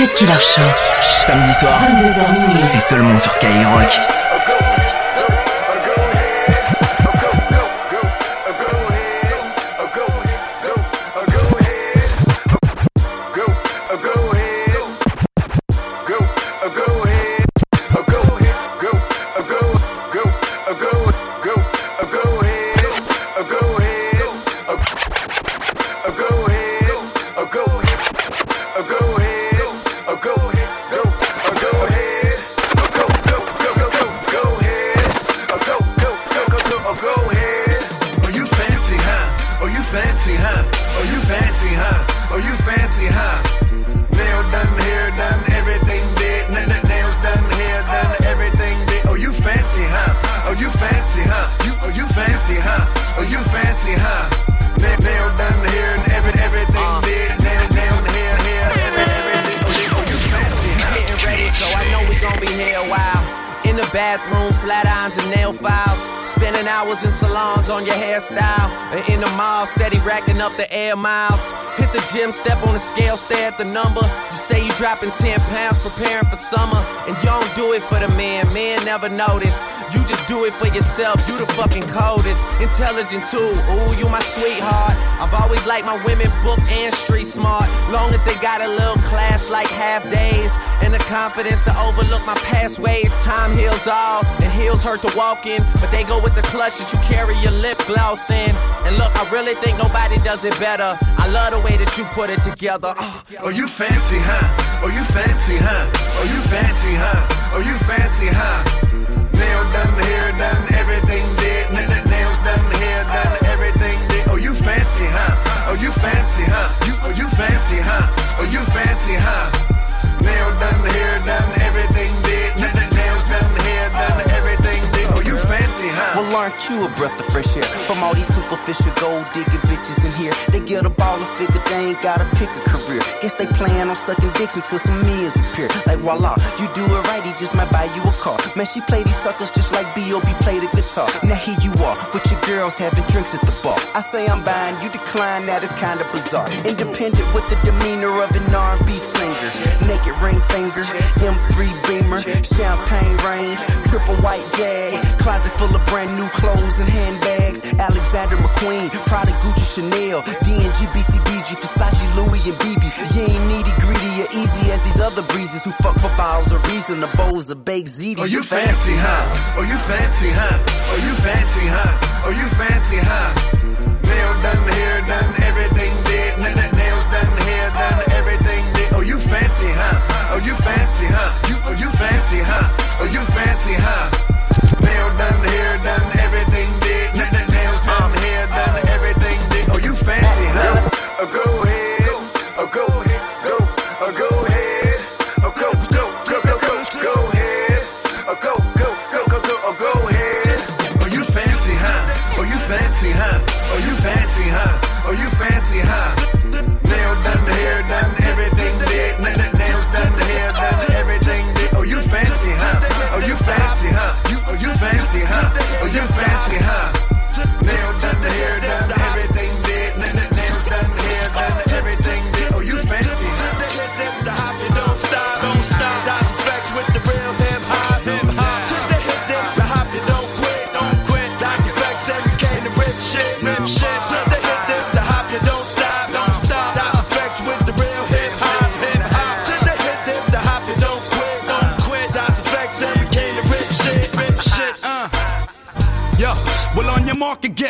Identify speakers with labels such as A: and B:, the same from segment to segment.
A: Cut Killer Show.
B: Samedi soir,
A: 22h minuit.
B: c'est seulement sur Skyrock.
C: Bathroom, flat irons and nail files. Spending hours in salons on your hairstyle. And in the mall, steady racking up the air miles. Hit the gym, step on the scale, stare at the number. You say you dropping 10 pounds, preparing for summer. And you don't do it for the man, men never notice. You just do it for yourself, you the fucking coldest. Intelligent too, ooh, you my sweetheart. I've always liked my women book and street smart. Long as they got a little class like half days. And the confidence to overlook my past ways. Time heals all, and heels hurt to walk in. But they go with the clutch that you carry your lip gloss in. And look, I really think nobody does it better. I love the way that you put it together. Uh,
D: Oh, you fancy, huh? Oh, you fancy, huh? Oh, you fancy, huh? Oh, you fancy, huh? Nail done, hair done, everything did. Nails done, hair done, everything did. Oh, you fancy, huh? Oh, you fancy, huh? You, oh, you fancy, huh? Oh, you fancy, huh?
E: Aren't you a breath of fresh air? From all these superficial gold digging bitches in here. They get a ball and figure they ain't gotta pick a career. Guess they plan on sucking dicks until some meals appear. Like voila, you do it right, he just might buy you a car. Man, she play these suckers just like B.O.B. play the guitar. Now here you are, with your girls having drinks at the bar. I say I'm buying, you decline, that is kinda bizarre. Independent with the demeanor of an R&B singer. Ring finger, M3 Beamer, champagne range, triple white jag, closet full of brand new clothes and handbags. Alexander McQueen, Prada, Gucci, Chanel, D&G, BCBG, Versace, Louis, and BB. You ain't needy, greedy, or easy as these other breezes who fuck for bottles of reason, the bowls of baked ziti.
D: Oh, you fancy, huh? Oh, you fancy, huh? Oh, you fancy, huh? Oh, you fancy, huh? Nail done, hair done, everything did. N- n-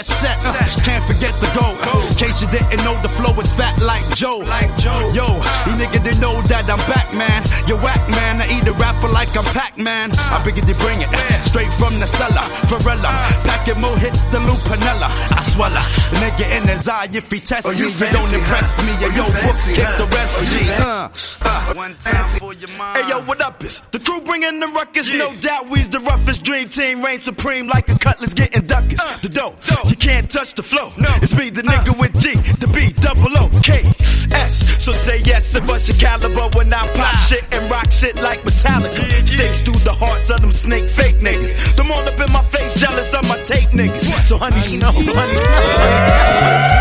F: get set. Uh, can't forget the goal. In case you didn't know, the flow is fat like Joe. Like Joe. Yo, you nigga didn't know that I'm back, man. You whack, man. I eat a rapper like I'm Pac-Man. I bigger to bring it straight from the cellar. Varela, packing more hits than Lou Piniella. I swallow. Nigga in his eye, if he test
D: Oh,
F: me,
D: you
F: you don't impress
D: huh?
F: me.
D: Oh,
F: Yo,
D: you
F: yo, books kick
D: huh?
F: the Uh, uh, one time for your mind.
G: Hey yo, what up? Is the crew bringing the ruckus? No doubt we's the roughest dream team, reign supreme like a cutlass getting duckers. the dough, you can't touch the flow. No, it's me, the nigga with G, the B, double O, K, S. So say yes and bust your caliber when I pop shit and rock shit like Metallica. Stakes through the hearts of them snake fake niggas. Them all up in my face, jealous of my take niggas. So honey, you know, honey, honey.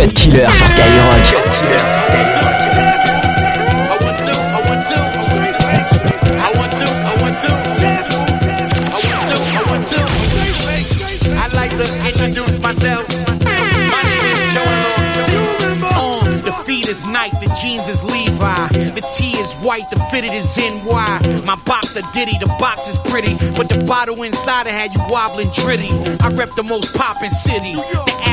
H: Cut Killer sur Skyrock.
D: I'd like to introduce myself. My name is On the feet is Nike, the jeans is Levi, the tee is white, the fitted is NY. My box a Diddy, the box is pretty, but the bottle inside it had you wobbling dritty. I rep the most poppin' city.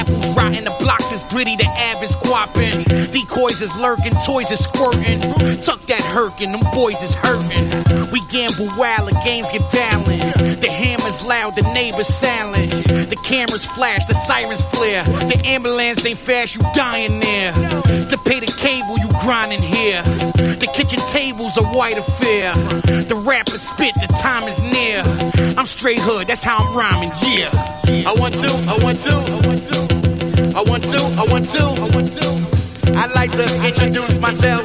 D: Apples rotten, the blocks is gritty, the av is squapping. Decoys is lurking, toys is squirting. Tuck that hurkin', them boys is hurting. We gamble wild, the games get violent. The hammer's loud, the neighbor's silent. The cameras flash, the sirens flare. The ambulance ain't fast, you dying there. To pay the cable, you grinding here. The kitchen table's a white affair. The rappers spit, the time is near. I'm straight hood, that's how I'm rhyming, yeah. I want to, I want to, I want to. I want to, I want to, I want to. I'd like to introduce myself.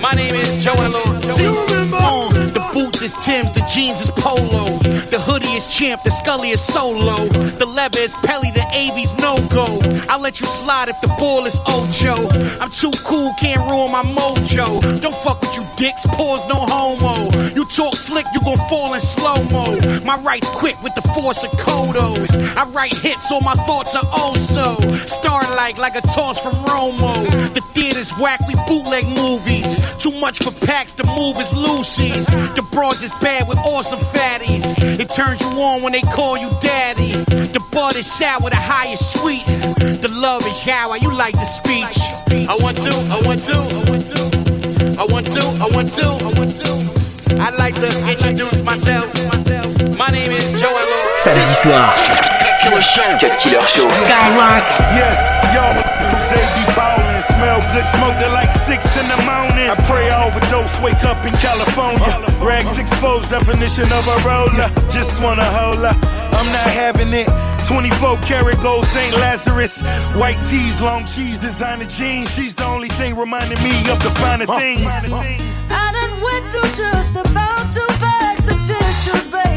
D: My name is Joel Lord. Uh, the boots is Tim's, the jeans is Polo. The hoodie is Champ, the Scully is Solo. The leather is Pelly, the AV's no go. I'll let you slide if the ball is Ocho. I'm too cool, can't ruin my mojo. Don't fuck with you dicks, pause no homo. You talk slick, you gon' fall in slow mo. My right's quick with the force of Kodos. I write hits, all my thoughts are also star like like a toss from Romo. The theater's whack, we bootleg movies. Too much for packs, the move is Lucy's. The broads is bad with awesome fatties. It turns you on when they call you daddy. The bud is sour, the high is sweet. The love is shower, you like the speech. I want to, I want to, I want to. I want to, I want to, I want to. I'd like to introduce myself. My name is Joel Lord.
H: Samedi soir. Cut Killer Show. Skyrock.
I: Yes, yo, Jose be ballin', smell good, smoke till like six in the morning. I pray I overdose, wake up in California. Rag six foes, definition of a roller. Just wanna hold her, I'm not having it. 24 karat gold St. Lazarus. White tees, long cheese, designer jeans. She's the only thing reminding me of the finer things.
J: I done went through just about two bags of tissues, baby.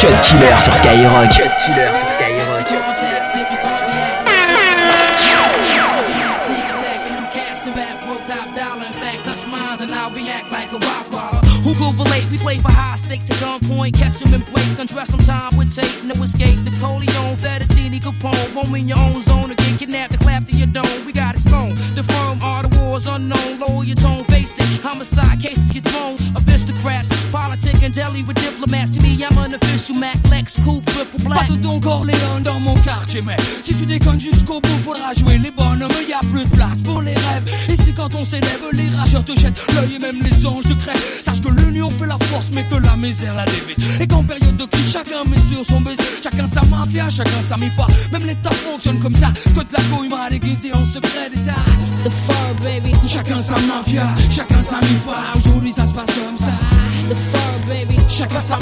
H: Cut Killer sur Skyrock. Cut Killer sur Skyrock.
K: We play for high stakes at gunpoint. Catch undress time with tape. No escape. The Corleone, Fettuccine, Capone. Home in your own zone. Again, kidnapped your dome. We got it. The firm are the wars unknown. Lower your tone, face it. Homicide cases get thrown. Deli with diplomats. See me, I'm an official Mac Lex, cool, triple black.
L: Pas de Don Corleone dans mon quartier, mais si tu déconnes jusqu'au bout, faudra jouer les bonhommes. Y a plus de place pour les rêves. Ici, quand on s'élève, les rageurs te jettent l'œil et même les anges te crèvent. Sache que l'union fait la force, mais que la misère la dévise. Et qu'en période de crise, chacun met sur son baiser. Chacun sa mafia, chacun sa mi-foi. Même l'État fonctionne comme ça. Que de la couille mal aiguisée en secret d'État.
J: The fur, baby.
L: Chacun sa mafia, chacun sa mi-foi. Aujourd'hui ça se passe comme ça.
J: chicas a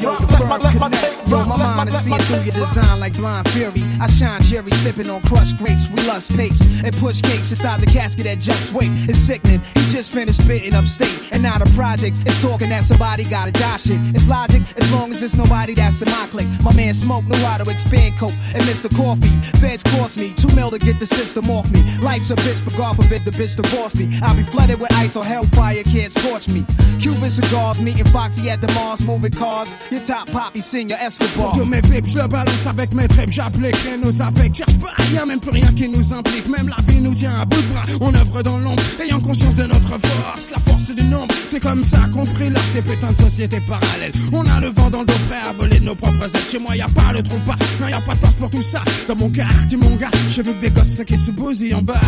J: bro baby.
L: Chacun sa mafia.
M: Yo, my mind is seeing through your design like blind fury. I shine Jerry sipping on crushed grapes. We lust papes and push cakes inside the casket that just wait. It's sickening. He just finished spitting upstate. And now the project is talking that somebody gotta die shit. It's logic as long as it's nobody that's in my clique. My man Smoke knew how to expand coke and Mr. Coffee. Feds cost me two mil to get the system off me. Life's a bitch, but God forbid the bitch divorce me. I'll be flooded with ice or hellfire can't scorch me. Cuban cigars, meeting Foxy at the Mars, moving cars. Your top Escobar.
N: Pour tous mes vapes, je le balance avec mes tripes, j'applique nos affects. Cherche pas rien, même plus rien qui nous implique. Même la vie nous tient à bout de bras. On œuvre dans l'ombre, ayant conscience de notre force. La force du nombre, c'est comme ça qu'on là ces putains de sociétés parallèles. On a le vent dans le dos prêt à voler de nos propres ailes. Chez moi, y a pas le trompe pas, non, y a pas de place pour tout ça. Dans mon quartier, mon gars, j'ai vu que des gosses qui se bousillent en bas.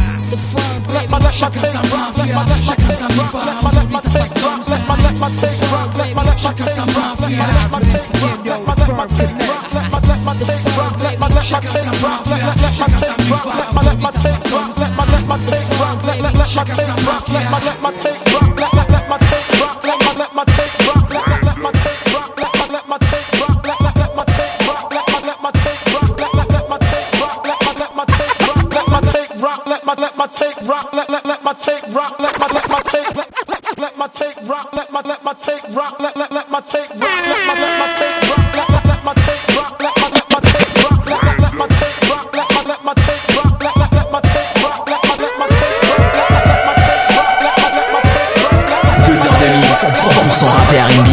L: Chacun sa chacun sa mi-foi. Aujourd'hui ça se passe comme ça. Chacun sa mafia. Chacun sa mafia, chacun sa mi-foi. Aujourd'hui ça se passe comme ça. Chacun sa mafia.
O: let take rock, let my let my take rock, let let let my take rock, let my let my take rock, let let let my take rock, let my let my take rock, let let let my take rock, let my let my take rock, let let let my take rock, let my let my take rock, let my let my take rock, let my let my take rock.
H: Deux heures de mix, 100% rap et R&B.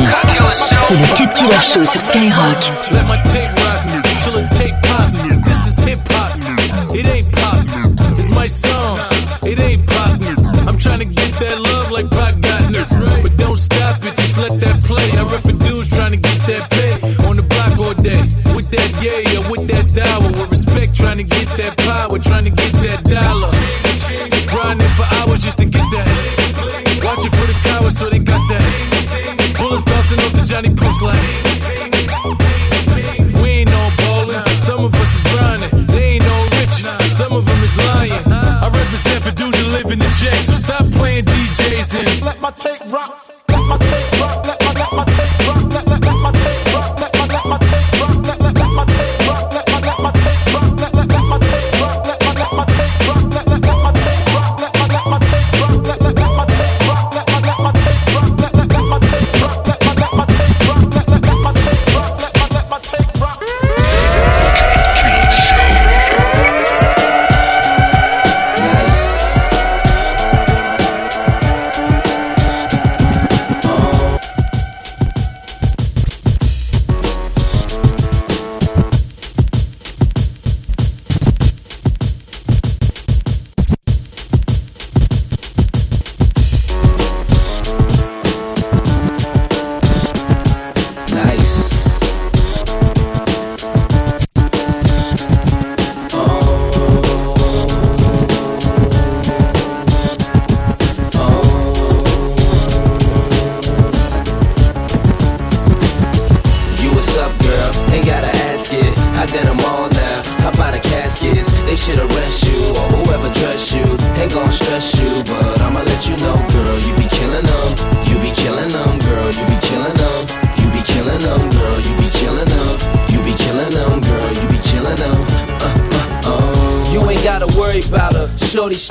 H: C'est le Cut Killer Show sur Skyrock.
P: Let my tape rock till it take pop. This is hip hop. It ain't pop. It's my song. It ain't pop. I'm trying to get that love like Pac got it. But don't stop it. Just let that play. I rep for dudes trying to get that pay on the block all day. With that yay or with that dollar. With respect, trying to get that power. Trying to get that dollar. Grinding for hours just to get that. Watching for the cowards so they got that. Bullets bouncing off the Johnny Post like. In the J. So stop playing DJs and
O: Let my tape rock, let my take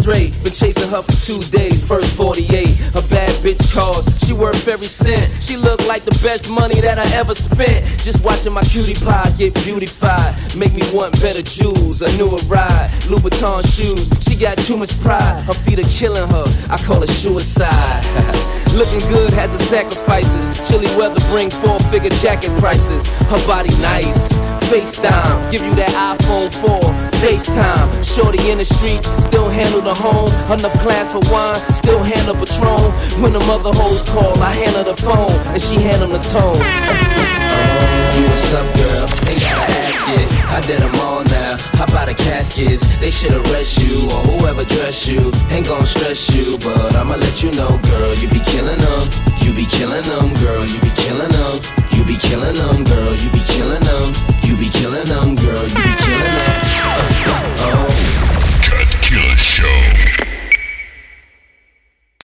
Q: straight. Been chasing her for two days. First 48. A bad bitch calls. She worth every cent. She look like the best money that I ever spent. Just watching my cutie pie get beautified. Make me want better jewels. A newer ride. Louboutin shoes. Got too much pride. Her feet are killing her. I call it suicide. Looking good has its sacrifices. Chilly weather bring four figure jacket prices. Her body nice. FaceTime, give you that iPhone 4. FaceTime, shorty in the streets, still handle the home. Enough class for wine, still handle Patron. When the mother hoes call, I handle the phone, and she hand handle the tone. What's up, girl? Ain't gotta ask it. I did them all Hop out of caskets, they should arrest you or whoever dress you. Ain't gon' stress you, but I'ma let you know, girl, you be killing them. You be killing them, girl, you be killing them. You be killing them, girl, you be killing them. You be killing them, girl, you be killing them. Uh, uh, oh.